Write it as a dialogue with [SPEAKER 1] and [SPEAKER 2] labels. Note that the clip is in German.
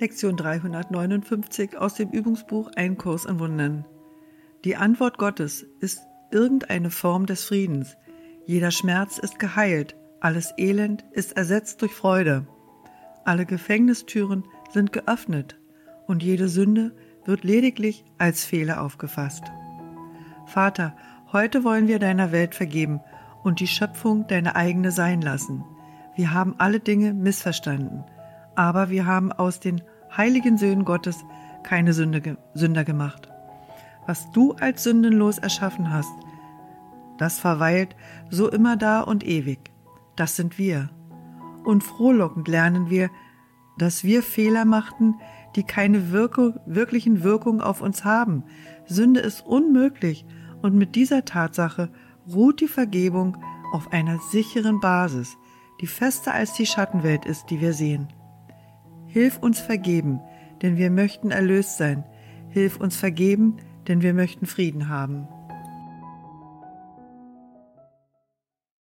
[SPEAKER 1] Lektion 359 aus dem Übungsbuch Ein Kurs in Wundern. Die Antwort Gottes ist irgendeine Form des Friedens. Jeder Schmerz ist geheilt, alles Elend ist ersetzt durch Freude. Alle Gefängnistüren sind geöffnet und jede Sünde wird lediglich als Fehler aufgefasst. Vater, heute wollen wir deiner Welt vergeben und die Schöpfung deine eigene sein lassen. Wir haben alle Dinge missverstanden aber wir haben aus den heiligen Söhnen Gottes keine Sünde, Sünder gemacht. Was du als sündenlos erschaffen hast, das verweilt so immer da und ewig. Das sind wir. Und frohlockend lernen wir, dass wir Fehler machten, die keine Wirkung, wirklichen Wirkung auf uns haben. Sünde ist unmöglich und mit dieser Tatsache ruht die Vergebung auf einer sicheren Basis, die fester als die Schattenwelt ist, die wir sehen. Hilf uns vergeben, denn wir möchten erlöst sein. Hilf uns vergeben, denn wir möchten Frieden haben.